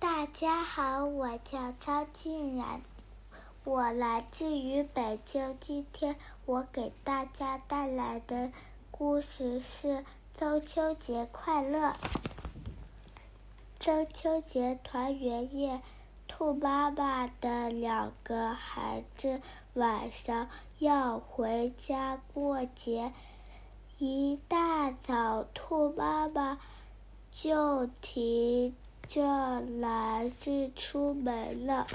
大家好，我叫曹静然，我来自于北京。今天我给大家带来的故事是中秋节快乐。中秋节团圆夜，兔妈妈的两个孩子晚上要回家过节，一大早，兔妈妈就提。这篮子出门了，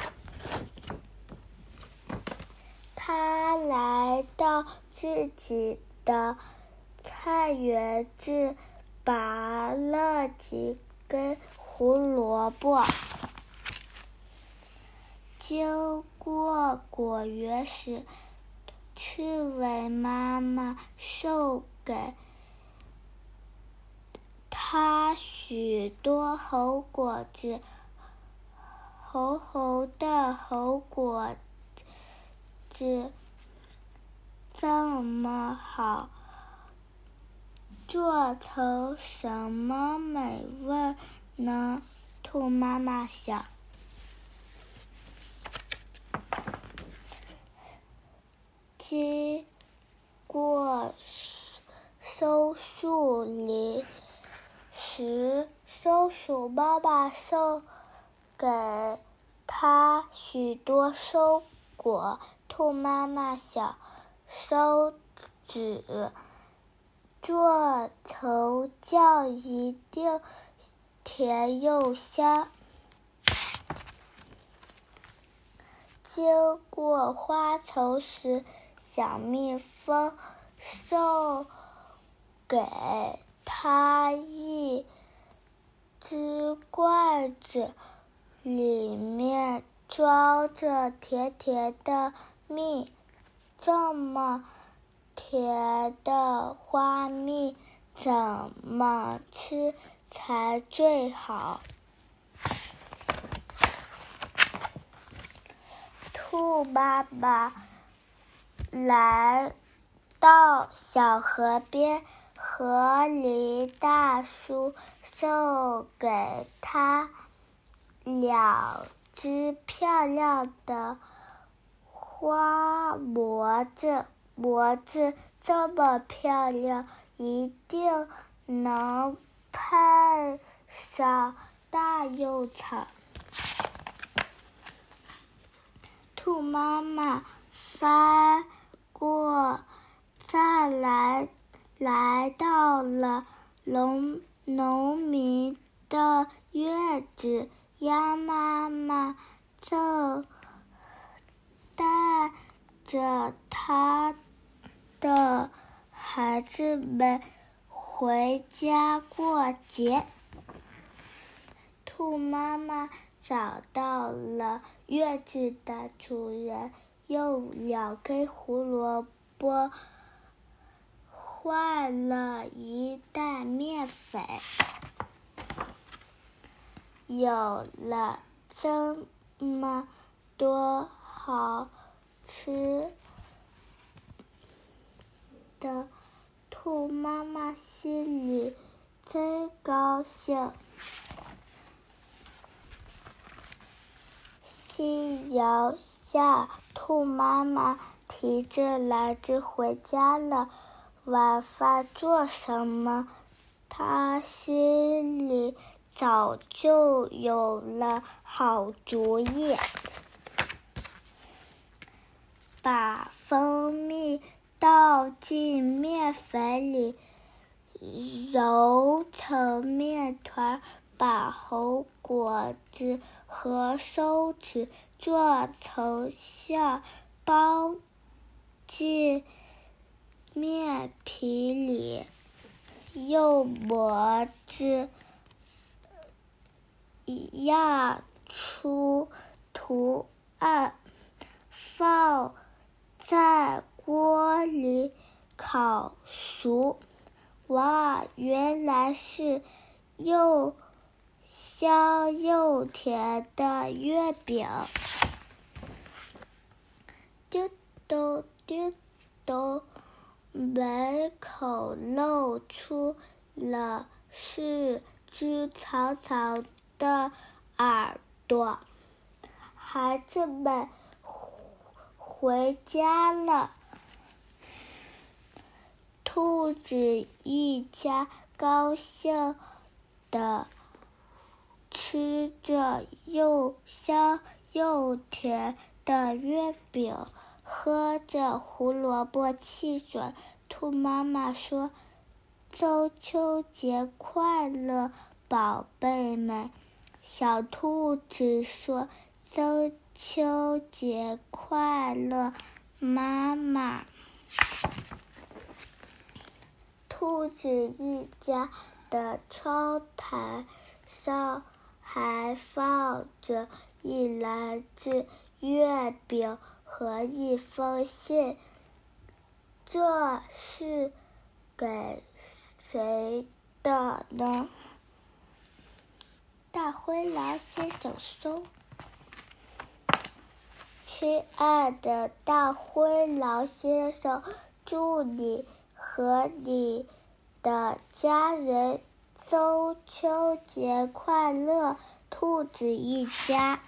他来到自己的菜园子，拔了几根胡萝卜。经过果园时，刺猬妈妈送给。它许多红果子，红红的红果子，这么好，做成什么美味呢？兔妈妈想。经过松树林。时，松鼠妈妈送给它许多松果。兔妈妈想，松子做成酱一定甜又香。经过花丛时，小蜜蜂送给。他一只罐子，里面装着甜甜的蜜，这么甜的花蜜，怎么吃才最好？兔妈妈来到小河边。河狸大叔送给他两只漂亮的花模子，模子这么漂亮，一定能配上大柚草。兔妈妈翻过栅栏。来到了农农民的院子，鸭妈妈正带着他的孩子们回家过节。兔妈妈找到了院子的主人，用两根胡萝卜。换了一袋面粉，有了这么多好吃的，兔妈妈心里真高兴。夕阳下，兔妈妈提着篮子回家了。晚饭做什么？他心里早就有了好主意。把蜂蜜倒进面粉里，揉成面团，把红果子和松子做成馅，包进。面皮里用模子压出图案，放在锅里烤熟。哇，原来是又香又甜的月饼！叮咚叮咚。门口露出了四只长长的耳朵。孩子们回家了，兔子一家高兴的吃着又香又甜的月饼，喝着胡萝卜汽水。兔妈妈说：“中秋节快乐，宝贝们！”小兔子说。中秋节快乐，妈妈！兔子一家的窗台上还放着一篮子月饼和一封信，这是给谁的呢？大灰狼先生说。亲爱的大灰狼先生，祝你和你的家人中秋节快乐！兔子一家。